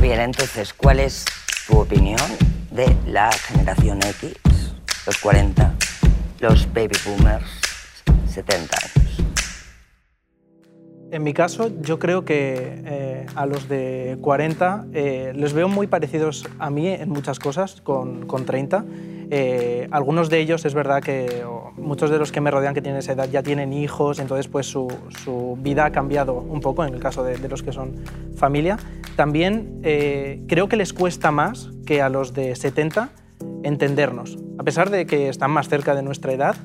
bien, entonces, ¿cuál es tu opinión de la generación X, los 40, los baby boomers, 70 años? En mi caso, yo creo que eh, a los de 40 eh, les veo muy parecidos a mí en muchas cosas con, con 30. Eh, algunos de ellos es verdad que muchos de los que me rodean que tienen esa edad ya tienen hijos, entonces pues su, vida ha cambiado un poco en el caso de, de los que son familia. También creo que les cuesta más que a los de 70 entendernos. A pesar de que están más cerca de nuestra edad,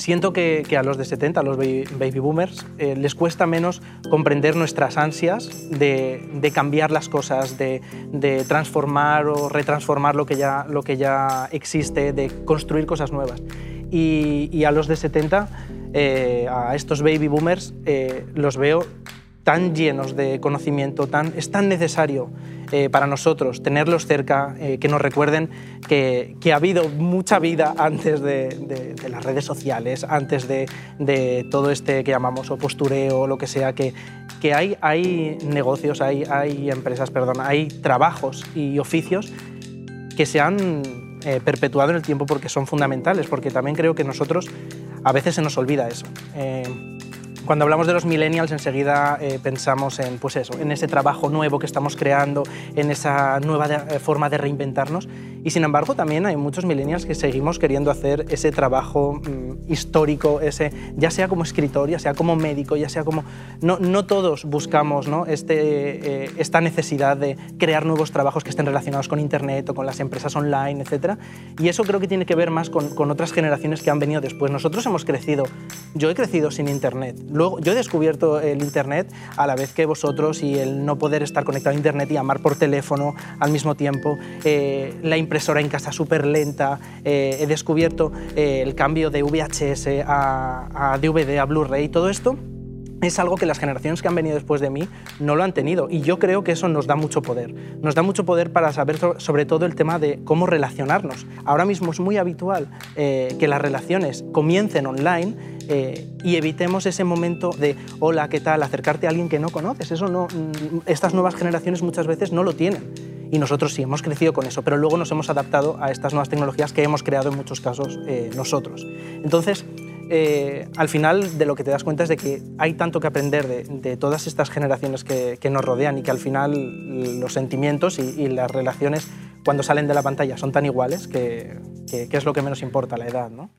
siento que, a los de 70, a los baby, boomers, eh, les cuesta menos comprender nuestras ansias de, cambiar las cosas, de, transformar o retransformar lo que, ya, lo que ya existe, de construir cosas nuevas. Y, a los de 70, eh, a estos baby boomers, eh, los veo tan llenos de conocimiento, tan, es tan necesario eh, para nosotros tenerlos cerca, eh, que nos recuerden que, que, ha habido mucha vida antes de, de, las redes sociales, antes de, de, todo este que llamamos o postureo lo que sea, que, que hay, hay negocios, hay, hay empresas, perdón, hay trabajos y oficios que se han eh, perpetuado en el tiempo porque son fundamentales, porque también creo que nosotros a veces se nos olvida eso. Cuando hablamos de los millennials enseguida eh, pensamos en, pues eso, en ese trabajo nuevo que estamos creando, en esa nueva eh, forma de reinventarnos y sin embargo también hay muchos millennials que seguimos queriendo hacer ese trabajo mm, histórico, ese, ya sea como escritor, ya sea como médico, ya sea como... No, no todos buscamos ¿no? Este, eh, esta necesidad de crear nuevos trabajos que estén relacionados con Internet o con las empresas online, etc. Y eso creo que tiene que ver más con, con otras generaciones que han venido después. Nosotros hemos crecido, yo he crecido sin Internet yo he descubierto el Internet a la vez que vosotros y el no poder estar conectado a Internet y llamar por teléfono al mismo tiempo, eh, la impresora en casa súper lenta, eh, he descubierto eh, el cambio de VHS a, a DVD, a Blu-ray, todo esto es algo que las generaciones que han venido después de mí no lo han tenido y yo creo que eso nos da mucho poder. Nos da mucho poder para saber sobre todo el tema de cómo relacionarnos. Ahora mismo es muy habitual eh, que las relaciones comiencen online eh, y evitemos ese momento de hola, ¿qué tal? acercarte a alguien que no conoces. Eso no, mm, estas nuevas generaciones muchas veces no lo tienen y nosotros sí hemos crecido con eso, pero luego nos hemos adaptado a estas nuevas tecnologías que hemos creado en muchos casos eh, nosotros. Entonces, eh, al final de lo que te das cuenta es de que hay tanto que aprender de, todas estas generaciones que, nos rodean y que al final los sentimientos y, las relaciones cuando salen de la pantalla son tan iguales que, que, que es lo que menos importa la edad. ¿no?